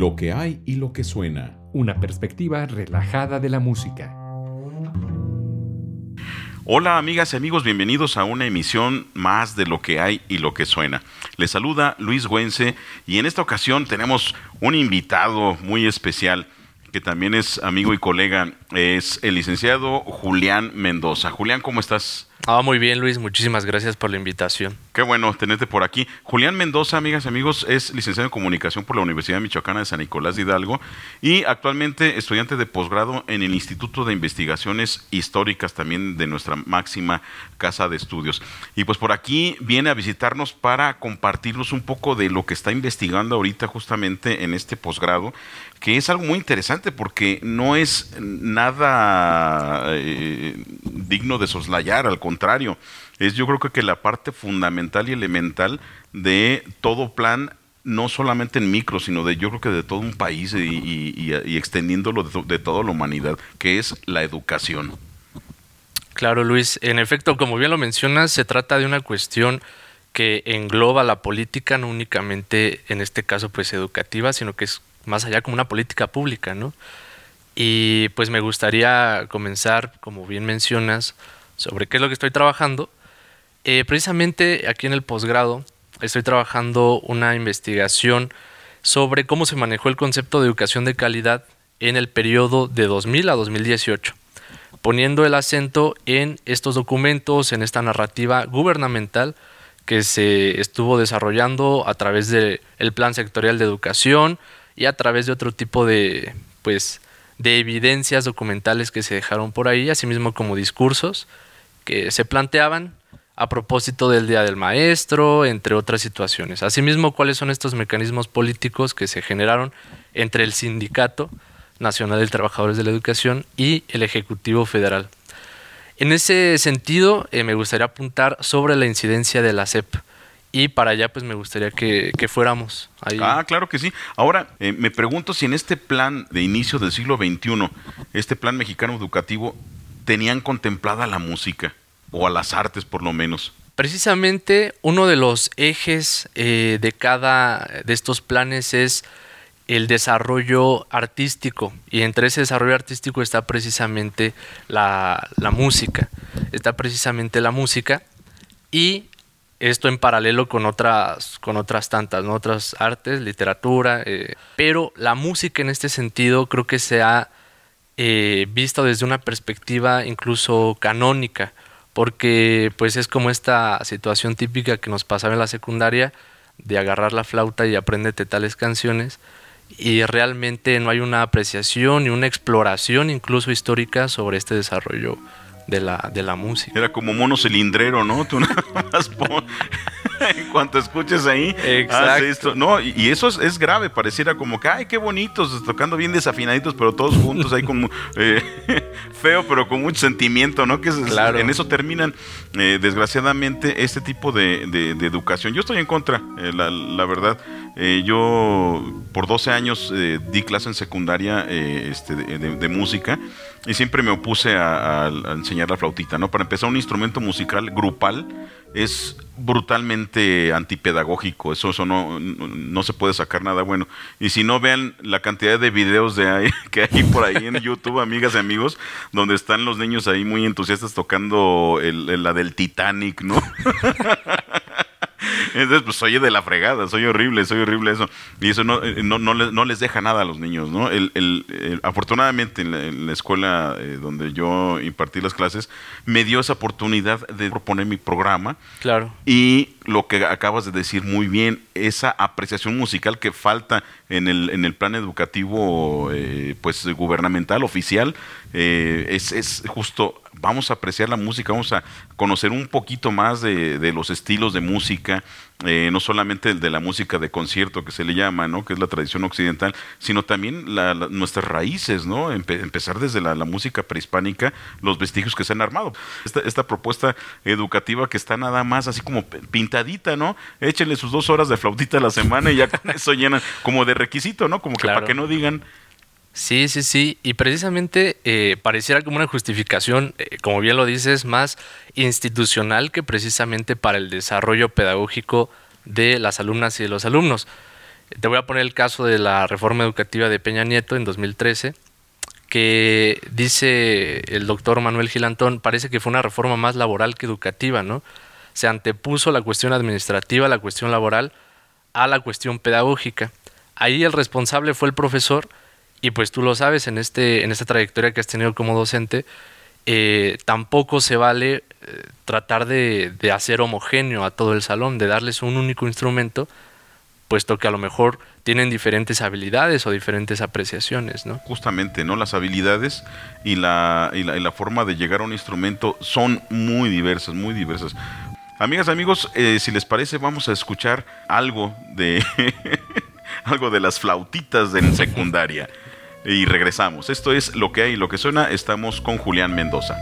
Lo que hay y lo que suena. Una perspectiva relajada de la música. Hola amigas y amigos, bienvenidos a una emisión más de lo que hay y lo que suena. Les saluda Luis Güense y en esta ocasión tenemos un invitado muy especial que también es amigo y colega, es el licenciado Julián Mendoza. Julián, ¿cómo estás? Ah, muy bien, Luis. Muchísimas gracias por la invitación. Qué bueno tenerte por aquí. Julián Mendoza, amigas y amigos, es licenciado en comunicación por la Universidad Michoacana de San Nicolás de Hidalgo y actualmente estudiante de posgrado en el Instituto de Investigaciones Históricas también de nuestra máxima casa de estudios. Y pues por aquí viene a visitarnos para compartirnos un poco de lo que está investigando ahorita justamente en este posgrado, que es algo muy interesante porque no es nada eh, digno de soslayar, al contrario, es yo creo que la parte fundamental y elemental de todo plan no solamente en micro, sino de yo creo que de todo un país y, extendiéndolo de, de, toda la humanidad, que es la educación. Claro, Luis. En efecto, como bien lo mencionas, se trata de una cuestión que engloba la política, no únicamente en este caso pues educativa, sino que es más allá como una política pública, ¿no? Y pues me gustaría comenzar, como bien mencionas, sobre qué es lo que estoy trabajando. Eh, precisamente aquí en el posgrado estoy trabajando una investigación sobre cómo se manejó el concepto de educación de calidad en el periodo de 2000 a 2018, poniendo el acento en estos documentos, en esta narrativa gubernamental que se estuvo desarrollando a través del Plan Sectorial de Educación y a través de otro tipo de, pues, de evidencias documentales que se dejaron por ahí, asimismo como discursos que se planteaban a propósito del Día del Maestro, entre otras situaciones. Asimismo, cuáles son estos mecanismos políticos que se generaron entre el Sindicato Nacional de Trabajadores de la Educación y el Ejecutivo Federal. En ese sentido, eh, me gustaría apuntar sobre la incidencia de la CEP. Y para allá, pues me gustaría que, fuéramos ahí. Ah, claro que sí. Ahora, eh, me pregunto si en este plan de inicio del siglo XXI, este plan mexicano educativo, tenían contemplada la música, o a las artes por lo menos. Precisamente uno de los ejes eh, de cada de estos planes es el desarrollo artístico y entre ese desarrollo artístico está precisamente la, música, está precisamente la música y esto en paralelo con otras, con otras tantas, ¿no? otras artes, literatura, eh, pero la música en este sentido creo que se ha eh, visto desde una perspectiva incluso canónica, porque pues es como esta situación típica que nos pasaba en la secundaria de agarrar la flauta y apréndete tales canciones y realmente no hay una apreciación y una exploración incluso histórica sobre este desarrollo de la, de la música. Era como mono cilindrero, ¿no? Tú nada más en cuanto escuches ahí, Exacto. esto. No, y eso es, grave, pareciera como que, ay, qué bonitos, tocando bien desafinaditos, pero todos juntos ahí como eh, feo, pero con mucho sentimiento, ¿no? Que en eso terminan, eh, desgraciadamente, este tipo de, educación. Yo estoy en contra, eh, la, verdad. yo por 12 años di clase en secundaria este, de, música y siempre me opuse a, a, enseñar la flautita, ¿no? Para empezar, un instrumento musical grupal es brutalmente antipedagógico, eso, eso no, no, se puede sacar nada bueno. Y si no vean la cantidad de videos de ahí, que hay por ahí en YouTube, amigas y amigos, donde están los niños ahí muy entusiastas tocando la del Titanic, ¿no? Entonces, pues soy de la fregada, soy horrible, soy horrible eso. Y eso no, eh, no, no, les, deja nada a los niños, ¿no? El, afortunadamente en la, escuela eh, donde yo impartí las clases, me dio esa oportunidad de proponer mi programa. Claro. Y lo que acabas de decir muy bien, esa apreciación musical que falta en el, en el plan educativo eh, pues gubernamental, oficial, es, es justo vamos a apreciar la música, vamos a conocer un poquito más de, los estilos de música, eh, no solamente el de la música de concierto que se le llama, ¿no? que es la tradición occidental, sino también nuestras raíces, ¿no? empezar desde la, música prehispánica, los vestigios que se han armado. Esta, propuesta educativa que está nada más así como pintadita, ¿no? Échenle sus dos horas de flautita a la semana y ya con eso llenan como de requisito, ¿no? Como que para que no digan Sí, sí, sí. Y precisamente eh, pareciera como una justificación, eh, como bien lo dices, más institucional que precisamente para el desarrollo pedagógico de las alumnas y de los alumnos. Te voy a poner el caso de la reforma educativa de Peña Nieto en 2013, que dice el doctor Manuel Gilantón, parece que fue una reforma más laboral que educativa, ¿no? Se antepuso la cuestión administrativa, la cuestión laboral, a la cuestión pedagógica. Ahí el responsable fue el profesor, y pues tú lo sabes, en, este, en esta trayectoria que has tenido como docente, eh, tampoco se vale eh, tratar de, de, hacer homogéneo a todo el salón, de darles un único instrumento, puesto que a lo mejor tienen diferentes habilidades o diferentes apreciaciones, ¿no? Justamente, ¿no? Las habilidades y la, y la, forma de llegar a un instrumento son muy diversas, muy diversas. Amigas, amigos, eh, si les parece, vamos a escuchar algo de algo de las flautitas en secundaria y regresamos. Esto es lo que hay, lo que suena. Estamos con Julián Mendoza.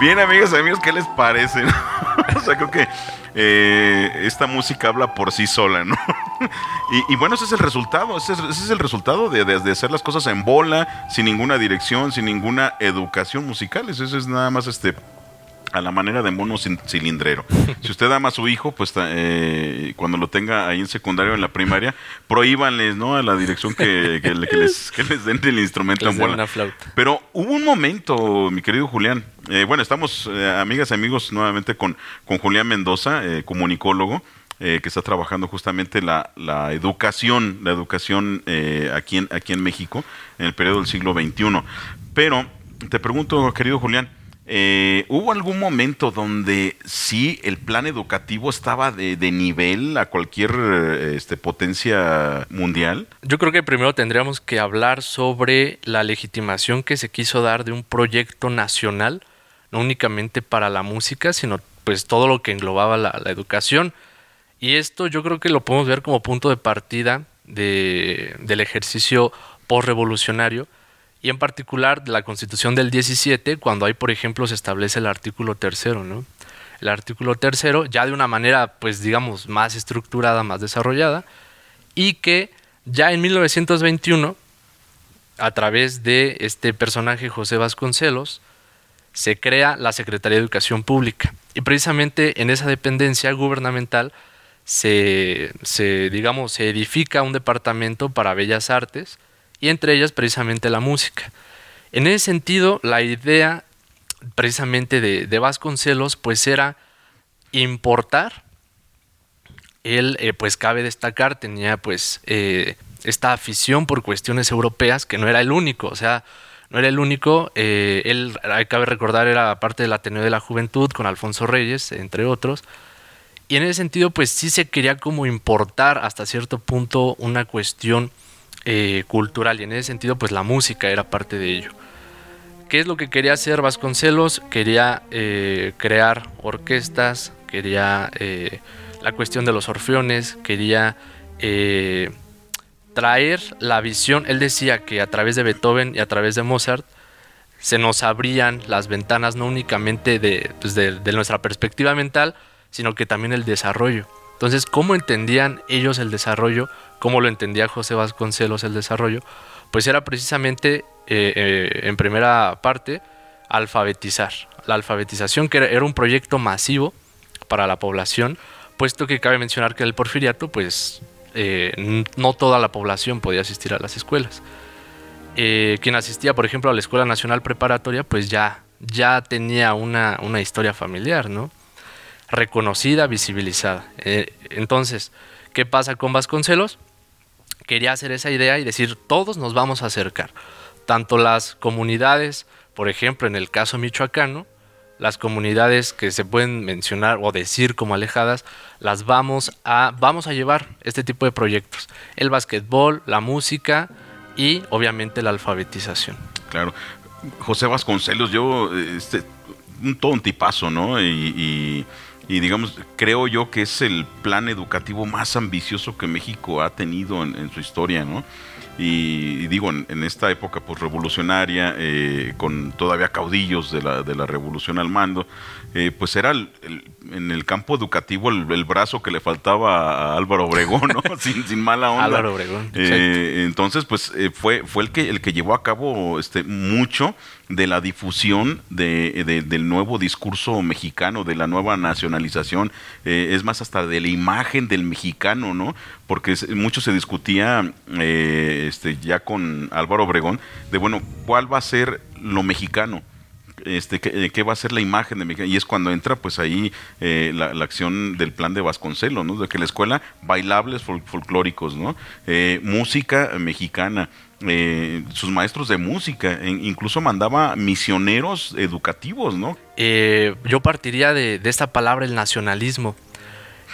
Bien, amigas y amigos, ¿qué les parece? o sea, creo que eh, esta música habla por sí sola, ¿no? y, bueno, ese es el resultado, ese es, el resultado de, de, hacer las cosas en bola, sin ninguna dirección, sin ninguna educación musical. Eso es nada más este a la manera de mono cilindrero. Si usted ama a su hijo, pues eh, cuando lo tenga ahí en secundario, en la primaria, prohíbanles, ¿no? A la dirección que, les, den el instrumento en bola. Pero hubo un momento, mi querido Julián, eh, bueno, estamos, eh, amigas y amigos, nuevamente con, con Julián Mendoza, comunicólogo, que está trabajando justamente la, la educación, la educación aquí, en, aquí en México, en el periodo del siglo XXI. Pero te pregunto, querido Julián, eh, ¿Hubo algún momento donde sí el plan educativo estaba de, nivel a cualquier este, potencia mundial? Yo creo que primero tendríamos que hablar sobre la legitimación que se quiso dar de un proyecto nacional, no únicamente para la música, sino pues todo lo que englobaba la, educación. Y esto yo creo que lo podemos ver como punto de partida del ejercicio postrevolucionario y en particular la Constitución del 17, cuando hay, por ejemplo, se establece el artículo tercero, ¿no? El artículo tercero, ya de una manera, pues digamos, más estructurada, más desarrollada, y que ya en 1921, a través de este personaje José Vasconcelos, se crea la Secretaría de Educación Pública. Y precisamente en esa dependencia gubernamental se, se digamos, se edifica un departamento para bellas artes, y entre ellas precisamente la música. En ese sentido, la idea precisamente de, Vasconcelos pues era importar. Él, eh, pues cabe destacar, tenía pues eh, esta afición por cuestiones europeas, que no era el único, o sea, no era el único. Eh, él, cabe recordar, era parte del Ateneo de la Juventud con Alfonso Reyes, entre otros. Y en ese sentido, pues sí se quería como importar hasta cierto punto una cuestión eh, cultural. Y en ese sentido, pues la música era parte de ello. ¿Qué es lo que quería hacer Vasconcelos? Quería eh, crear orquestas, quería la cuestión de los orfeones, quería traer la visión, él decía que a través de Beethoven y a través de Mozart se nos abrían las ventanas no únicamente pues, de, de, nuestra perspectiva mental, sino que también el desarrollo. Entonces, ¿cómo entendían ellos el desarrollo? ¿Cómo lo entendía José Vasconcelos el desarrollo? Pues era precisamente, eh, eh, en primera parte, alfabetizar. La alfabetización, que era un proyecto masivo para la población, puesto que cabe mencionar que el porfiriato, pues eh, no toda la población podía asistir a las escuelas. Quien asistía, por ejemplo, a la Escuela Nacional Preparatoria, pues ya, ya tenía una, historia familiar, ¿no? Reconocida, visibilizada. Eh, entonces, ¿qué pasa con Vasconcelos? Quería hacer esa idea y decir, todos nos vamos a acercar. Tanto las comunidades, por ejemplo, en el caso michoacano, las comunidades que se pueden mencionar o decir como alejadas, las vamos a, vamos a llevar este tipo de proyectos. El básquetbol, la música y obviamente la alfabetización. Claro. José Vasconcelos, yo, este, un, todo un tipazo, ¿no? Y, digamos, creo yo que es el plan educativo más ambicioso que México ha tenido en, su historia, ¿no? Y, digo, en, esta época pues, revolucionaria, eh, con todavía caudillos de la, de la revolución al mando, eh, pues era en el campo educativo el, brazo que le faltaba a Álvaro Obregón, ¿no? sin, sin, mala onda. Álvaro Obregón. Eh, entonces, pues fue, fue el, que, el que llevó a cabo este, mucho de la difusión de, del nuevo discurso mexicano, de la nueva nacionalización, es más hasta de la imagen del mexicano, ¿no? Porque mucho se discutía este, ya con Álvaro Obregón, de bueno, ¿cuál va a ser lo mexicano? Este, ¿qué, va a ser la imagen de México? Y es cuando entra pues ahí eh, la, acción del plan de Vasconcelos, ¿no? De que la escuela, bailables folclóricos, ¿no? Eh, música mexicana, eh, sus maestros de música, incluso mandaba misioneros educativos, ¿no? yo partiría de, de, esta palabra, el nacionalismo.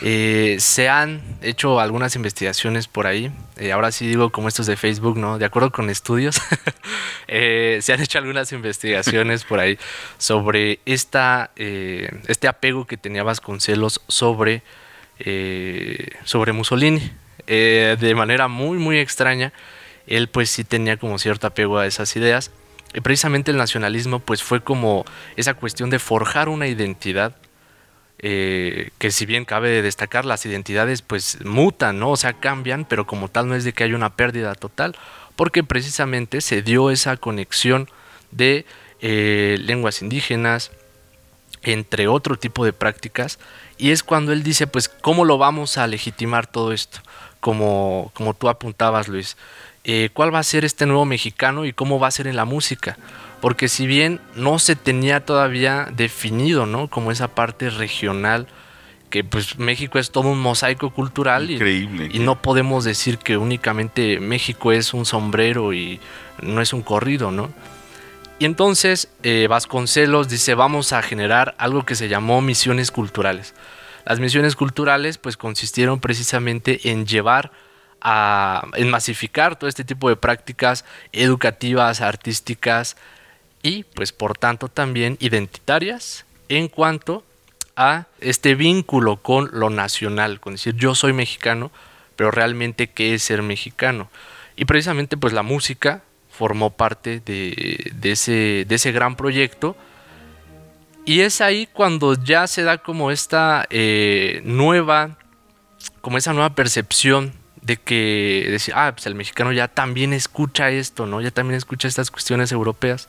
Eh, se han hecho algunas investigaciones por ahí, eh, ahora sí digo como estos de Facebook, ¿no? De acuerdo con estudios, eh, se han hecho algunas investigaciones por ahí sobre esta, este apego que tenía Vasconcelos sobre, sobre Mussolini. de manera muy, muy extraña, él pues sí tenía como cierto apego a esas ideas. Y precisamente el nacionalismo pues fue como esa cuestión de forjar una identidad eh, que si bien cabe destacar, las identidades pues mutan, ¿no? O sea, cambian, pero como tal no es de que haya una pérdida total, porque precisamente se dio esa conexión de eh, lenguas indígenas, entre otro tipo de prácticas, y es cuando él dice, pues, ¿cómo lo vamos a legitimar todo esto? Como, como tú apuntabas, Luis. Eh, ¿Cuál va a ser este nuevo mexicano y cómo va a ser en la música? Porque si bien no se tenía todavía definido, ¿no? Como esa parte regional, que pues México es todo un mosaico cultural Increíble, y, no podemos decir que únicamente México es un sombrero y no es un corrido, ¿no? Y entonces eh, Vasconcelos dice vamos a generar algo que se llamó misiones culturales. Las misiones culturales pues consistieron precisamente en llevar a en masificar todo este tipo de prácticas educativas, artísticas, y pues por tanto también identitarias en cuanto a este vínculo con lo nacional, con decir yo soy mexicano, pero realmente qué es ser mexicano. Y precisamente pues la música formó parte de, ese, de ese gran proyecto. Y es ahí cuando ya se da como esta eh, nueva, como esa nueva percepción de que decir, ah, pues el mexicano ya también escucha esto, ¿no? Ya también escucha estas cuestiones europeas.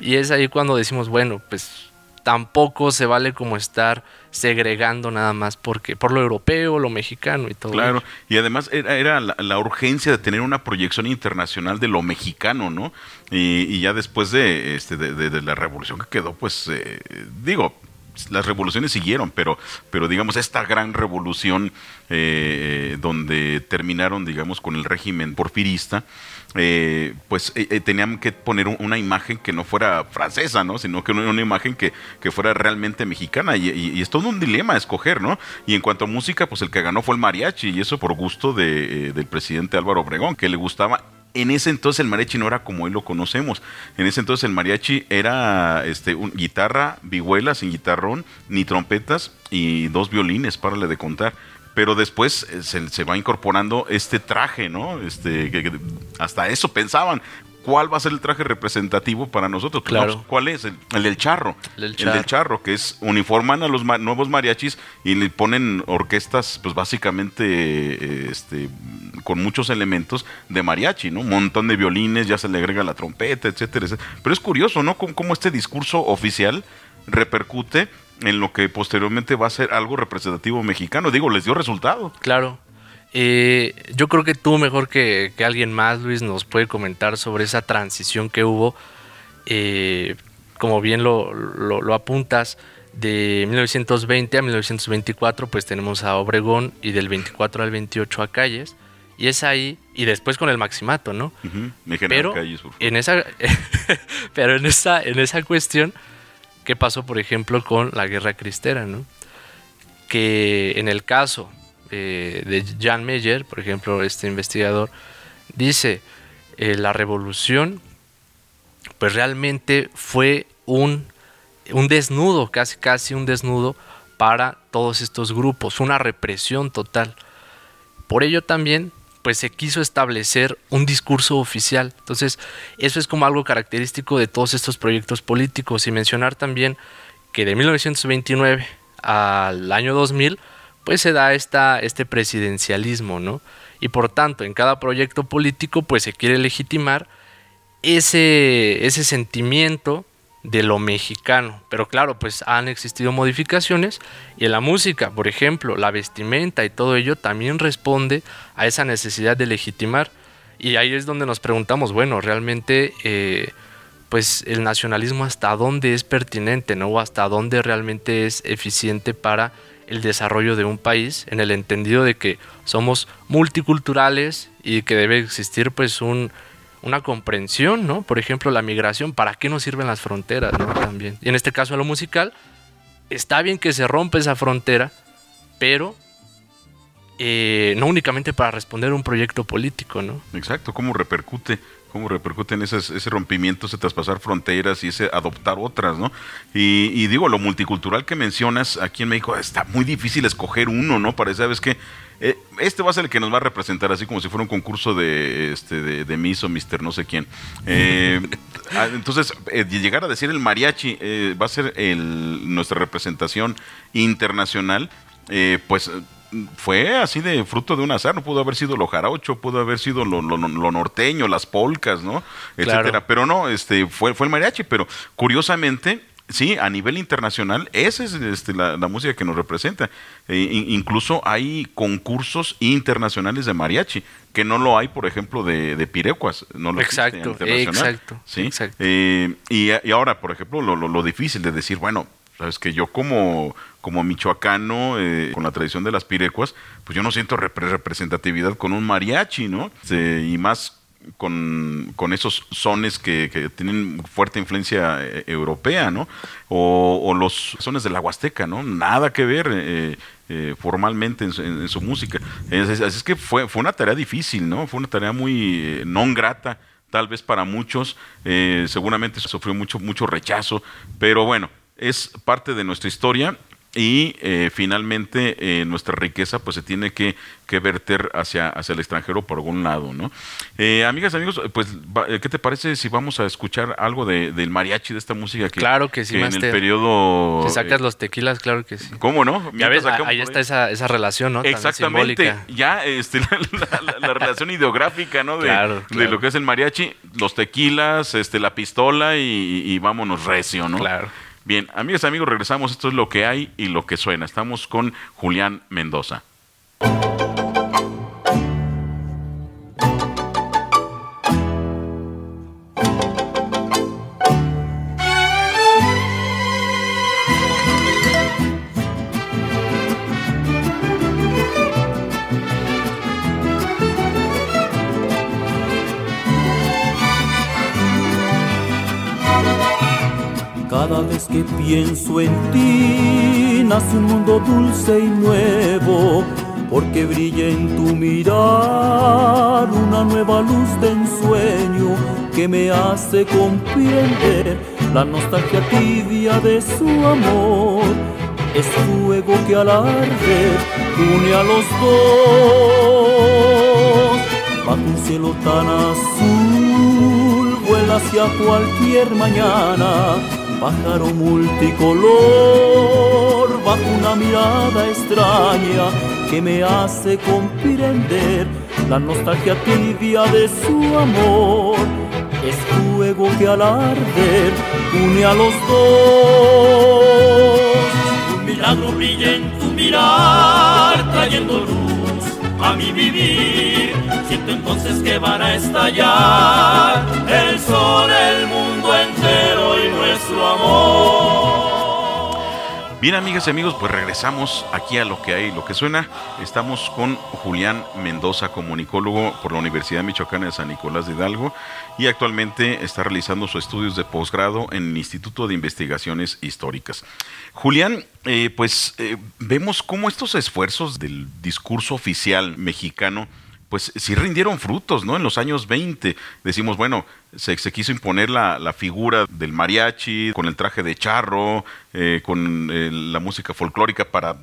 Y es ahí cuando decimos, bueno, pues tampoco se vale como estar segregando nada más porque por lo europeo, lo mexicano y todo. Claro, y además era, la, urgencia de tener una proyección internacional de lo mexicano, ¿no? Y, ya después de, este, de, la revolución que quedó, pues eh, digo, las revoluciones siguieron, pero, pero digamos, esta gran revolución eh, donde terminaron, digamos, con el régimen porfirista, eh, pues eh, tenían que poner una imagen que no fuera francesa, ¿no? Sino que una, imagen que, que, fuera realmente mexicana. Y, es todo un dilema escoger, ¿no? Y en cuanto a música, pues el que ganó fue el mariachi, y eso por gusto de, del presidente Álvaro Obregón, que le gustaba en ese entonces el mariachi no era como hoy lo conocemos. En ese entonces el mariachi era este, un, guitarra, vihuela sin guitarrón, ni trompetas y dos violines, párale de contar. Pero después eh, se, se va incorporando este traje, ¿no? Este, que, hasta eso pensaban cuál va a ser el traje representativo para nosotros. Pues, claro. ¿Cuál es? El, del charro. El del charro. que es uniforman a los nuevos mariachis y le ponen orquestas, pues básicamente este, con muchos elementos de mariachi, ¿no? Un montón de violines, ya se le agrega la trompeta, etcétera, etcétera. Pero es curioso, ¿no? cómo este discurso oficial repercute en lo que posteriormente va a ser algo representativo mexicano. Digo, les dio resultado. Claro. Eh, yo creo que tú mejor que, alguien más, Luis, nos puede comentar sobre esa transición que hubo, eh, como bien lo, lo, apuntas, de 1920 a 1924, pues tenemos a Obregón y del 24 al 28 a Calles. Y es ahí, y después con el maximato, ¿no? pero, en esa, pero en esa, en esa cuestión, ¿qué pasó, por ejemplo, con la guerra cristera, ¿no? Que en el caso eh, de Jan Meyer, por ejemplo, este investigador, dice, eh, la revolución pues realmente fue un, un desnudo, casi casi un desnudo para todos estos grupos, una represión total. Por ello también pues se quiso establecer un discurso oficial. Entonces, eso es como algo característico de todos estos proyectos políticos y mencionar también que de 1929 al año 2000 pues se da esta, este presidencialismo, ¿no? Y por tanto, en cada proyecto político, pues se quiere legitimar ese, ese sentimiento de lo mexicano. Pero claro, pues han existido modificaciones y en la música, por ejemplo, la vestimenta y todo ello también responde a esa necesidad de legitimar. Y ahí es donde nos preguntamos, bueno, realmente, eh, pues el nacionalismo hasta dónde es pertinente, ¿no? O hasta dónde realmente es eficiente para el desarrollo de un país en el entendido de que somos multiculturales y que debe existir pues un, una comprensión, ¿no? Por ejemplo, la migración, ¿para qué nos sirven las fronteras, ¿no? También. Y en este caso, a lo musical, está bien que se rompa esa frontera, pero eh, no únicamente para responder a un proyecto político, ¿no? Exacto, ¿cómo repercute cómo repercuten ese, ese rompimiento, ese traspasar fronteras y ese adoptar otras, ¿no? Y, digo, lo multicultural que mencionas aquí en México, está muy difícil escoger uno, ¿no? Parece, ¿sabes que eh, este va a ser el que nos va a representar, así como si fuera un concurso de, este, de, Miss o Mister no sé quién. Eh, ah, entonces, eh, llegar a decir el mariachi va a ser el, nuestra representación internacional, pues fue así de fruto de un azar, no pudo haber sido lo jarocho, pudo haber sido lo, norteño, las polcas, ¿no? Etcétera. Pero no, este, fue, fue el mariachi, pero curiosamente, sí, a nivel internacional, esa es este, la, música que nos representa. E, incluso hay concursos internacionales de mariachi, que no lo hay, por ejemplo, de, de pirecuas, no lo exacto, exacto, ¿sí? exacto. Eh, y, y, ahora, por ejemplo, lo, lo, difícil de decir, bueno, sabes que yo como como michoacano, eh, con la tradición de las pirecuas, pues yo no siento representatividad con un mariachi, ¿no? y más con, esos sones que, tienen fuerte influencia eh, europea, ¿no? O, los sones de la Huasteca, ¿no? Nada que ver eh, formalmente en su, música. Así es, que fue, fue una tarea difícil, ¿no? Fue una tarea muy no grata, tal vez para muchos. seguramente sufrió mucho, mucho rechazo, pero bueno, es parte de nuestra historia y eh, finalmente eh, nuestra riqueza pues se tiene que, que, verter hacia, hacia el extranjero por algún lado, ¿no? Eh, amigas, amigos, pues ¿qué te parece si vamos a escuchar algo de, del mariachi, de esta música que, claro que sí, en el periodo... Si sacas los tequilas, claro que sí. ¿Cómo no? Ya ves, ahí está esa, esa relación, ¿no? Exactamente, ya este, la, relación ideográfica, ¿no? De, de, lo que es el mariachi, los tequilas, este, la pistola y, y vámonos recio, ¿no? Claro. Bien, amigas amigos, regresamos. Esto es lo que hay y lo que suena. Estamos con Julián Mendoza. Pienso en ti, nace un mundo dulce y nuevo, porque brilla en tu mirar una nueva luz de ensueño que me hace comprender la nostalgia tibia de su amor. Es fuego que al arder une a los dos, bajo un cielo tan azul, vuela hacia cualquier mañana pájaro multicolor bajo una mirada extraña que me hace comprender la nostalgia tibia de su amor. Es fuego que al arder une a los dos. Un milagro brilla en tu mirar, trayendo luz a mi vivir. Siento entonces que van a estallar el sol, el mundo entero y nuestro Bien, amigas y amigos, pues regresamos aquí a lo que hay, lo que suena. Estamos con Julián Mendoza, comunicólogo por la Universidad Michoacana de San Nicolás de Hidalgo y actualmente está realizando sus estudios de posgrado en el Instituto de Investigaciones Históricas. Julián, eh, pues eh, vemos cómo estos esfuerzos del discurso oficial mexicano pues sí rindieron frutos, ¿no? En los años 20 decimos, bueno, se, quiso imponer la, figura del mariachi con el traje de charro, eh, con eh, la música folclórica para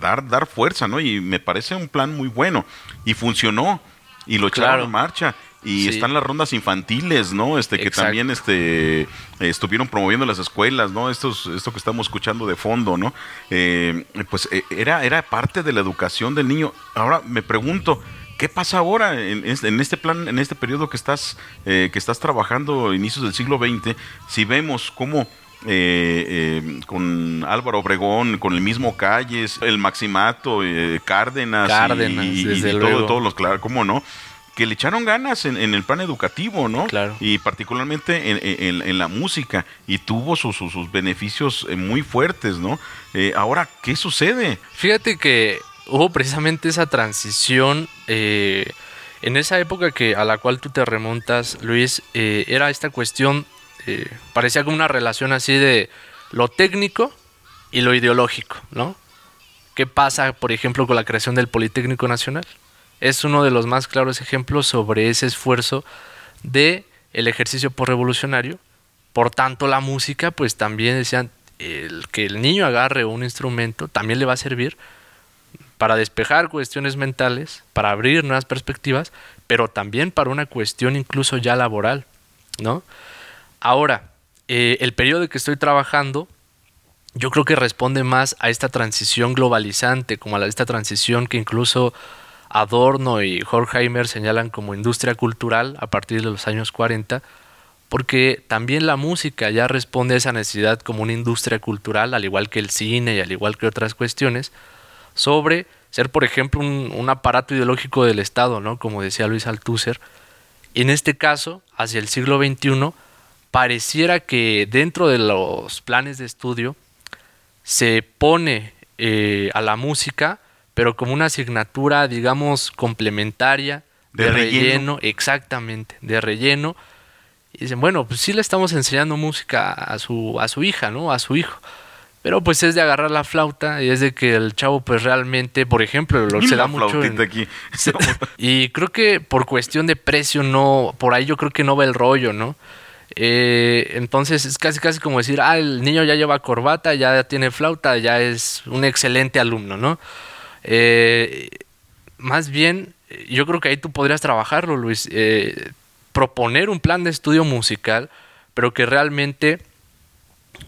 dar, dar fuerza, ¿no? Y me parece un plan muy bueno. Y funcionó, y lo echaron en marcha. Y están las rondas infantiles, ¿no? Este que también este estuvieron promoviendo las escuelas, ¿no? Esto, esto que estamos escuchando de fondo, ¿no? Eh, pues era, era parte de la educación del niño. Ahora me pregunto, ¿Qué pasa ahora en, este plan, en este periodo que estás, eh, que estás trabajando, inicios del siglo XX? Si vemos cómo eh, eh, con Álvaro Obregón, con el mismo Calles, el Maximato, Cárdenas, y, todos los, claro, ¿cómo no? Que le echaron ganas en, el plan educativo, ¿no? Claro. Y particularmente en, la música, y tuvo sus, sus beneficios muy fuertes, ¿no? ahora, ¿qué sucede? Fíjate que hubo precisamente esa transición eh, en esa época que a la cual tú te remontas, Luis, eh, era esta cuestión, eh, parecía como una relación así de lo técnico y lo ideológico, ¿no? ¿Qué pasa, por ejemplo, con la creación del Politécnico Nacional? Es uno de los más claros ejemplos sobre ese esfuerzo de el ejercicio por revolucionario. Por tanto, la música, pues también decían, el que el niño agarre un instrumento también le va a servir para despejar cuestiones mentales, para abrir nuevas perspectivas, pero también para una cuestión incluso ya laboral, ¿no? Ahora, eh, el periodo que estoy trabajando, yo creo que responde más a esta transición globalizante, como a esta transición que incluso Adorno y Horkheimer señalan como industria cultural a partir de los años 40, porque también la música ya responde a esa necesidad como una industria cultural, al igual que el cine y al igual que otras cuestiones, sobre ser, por ejemplo, un, aparato ideológico del Estado, ¿no? Como decía Luis Althusser. En este caso, hacia el siglo XXI, pareciera que dentro de los planes de estudio se pone eh, a la música, pero como una asignatura, digamos, complementaria, de, relleno. exactamente, de relleno. Y dicen, bueno, pues sí le estamos enseñando música a su, a su hija, ¿no? A su hijo. Pero pues es de agarrar la flauta y es de que el chavo pues realmente, por ejemplo, lo se da mucho aquí. y creo que por cuestión de precio no, por ahí yo creo que no va el rollo, ¿no? Eh, entonces es casi casi como decir, ah, el niño ya lleva corbata, ya tiene flauta, ya es un excelente alumno, ¿no? Eh, más bien, yo creo que ahí tú podrías trabajarlo, Luis, eh, proponer un plan de estudio musical, pero que realmente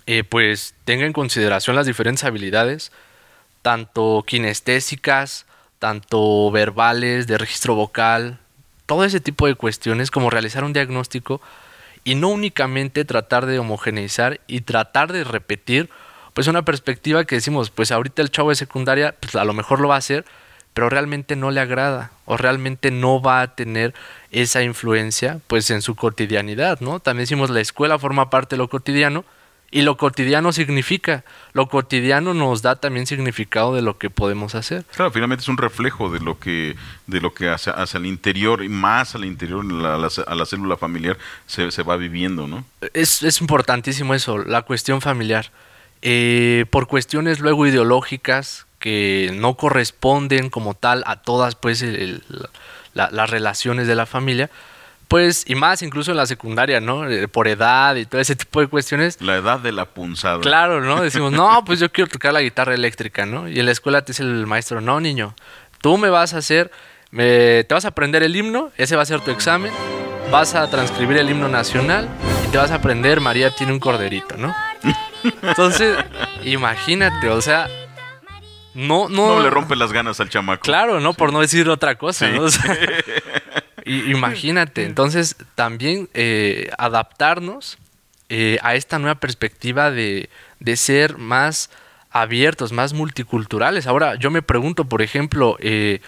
eh, pues tenga en consideración las diferentes habilidades, tanto kinestésicas, tanto verbales, de registro vocal, todo ese tipo de cuestiones, como realizar un diagnóstico y no únicamente tratar de homogeneizar y tratar de repetir pues una perspectiva que decimos, pues ahorita el chavo de secundaria pues a lo mejor lo va a hacer, pero realmente no le agrada o realmente no va a tener esa influencia pues en su cotidianidad, ¿no? También decimos la escuela forma parte de lo cotidiano, Y lo cotidiano significa, lo cotidiano nos da también significado de lo que podemos hacer. Claro, finalmente es un reflejo de lo que, de lo que hacia, hacia el interior y más al interior, a la, a la célula familiar, se, se, va viviendo, ¿no? Es, es importantísimo eso, la cuestión familiar. Eh, por cuestiones luego ideológicas que no corresponden como tal a todas pues el, la, las relaciones de la familia, pues, y más incluso en la secundaria, ¿no? Eh, por edad y todo ese tipo de cuestiones. La edad de la punzada. Claro, ¿no? Decimos, no, pues yo quiero tocar la guitarra eléctrica, ¿no? Y en la escuela te dice el maestro, no, niño, tú me vas a hacer, me, te vas a aprender el himno, ese va a ser tu examen, vas a transcribir el himno nacional y te vas a aprender María tiene un corderito, ¿no? Entonces, imagínate, o sea, no, no, no le rompe las ganas al chamaco. Claro, ¿no? Sí. Por no decir otra cosa, sí. ¿no? O sea, imagínate, entonces también eh, adaptarnos eh, a esta nueva perspectiva de, de, ser más abiertos, más multiculturales. Ahora, yo me pregunto, por ejemplo, eh,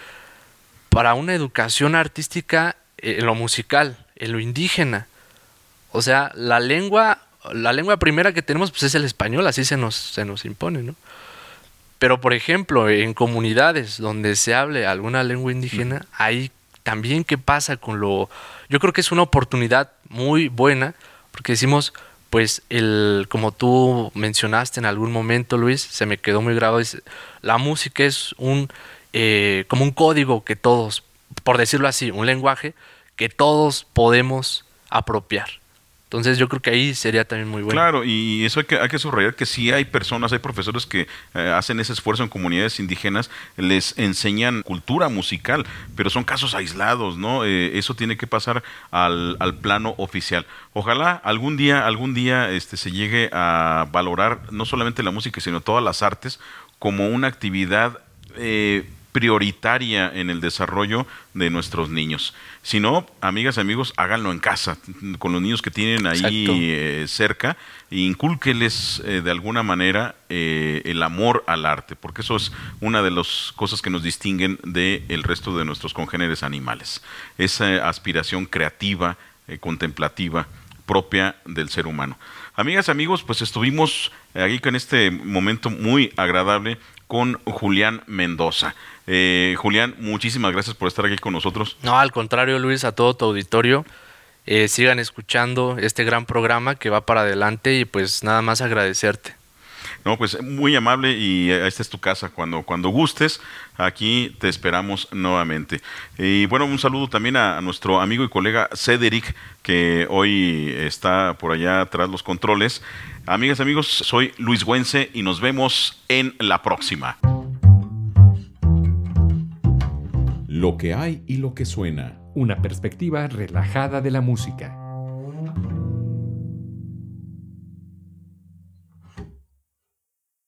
para una educación artística en lo musical, en lo indígena, o sea, la lengua, la lengua primera que tenemos pues es el español, así se nos, se nos impone, ¿no? Pero, por ejemplo, en comunidades donde se hable alguna lengua indígena, hay también qué pasa con lo... Yo creo que es una oportunidad muy buena, porque decimos, pues, el, como tú mencionaste en algún momento, Luis, se me quedó muy grabado, la música es un, eh, como un código que todos, por decirlo así, un lenguaje que todos podemos apropiar. Entonces yo creo que ahí sería también muy bueno. Claro, y eso hay que, hay que subrayar que sí hay personas, hay profesores que eh, hacen ese esfuerzo en comunidades indígenas, les enseñan cultura musical, pero son casos aislados, ¿no? Eh, eso tiene que pasar al, al, plano oficial. Ojalá algún día, algún día este, se llegue a valorar no solamente la música, sino todas las artes como una actividad eh, prioritaria en el desarrollo de nuestros niños. Si no, amigas y amigos, háganlo en casa, con los niños que tienen ahí eh, cerca, e incúlqueles eh, de alguna manera eh, el amor al arte, porque eso es una de las cosas que nos distinguen del el resto de nuestros congéneres animales. Esa aspiración creativa, contemplativa, propia del ser humano. Amigas y amigos, pues estuvimos aquí con este momento muy agradable con Julián Mendoza. Eh, Julián, muchísimas gracias por estar aquí con nosotros. No, al contrario, Luis, a todo tu auditorio. Eh, sigan escuchando este gran programa que va para adelante y pues nada más agradecerte. No, pues muy amable y esta es tu casa. Cuando, cuando gustes, aquí te esperamos nuevamente. Y bueno, un saludo también a, a nuestro amigo y colega Cedric, que hoy está por allá tras los controles. Amigas, amigos, soy Luis Güense y nos vemos en la próxima. Lo que hay y lo que suena. Una perspectiva relajada de la música.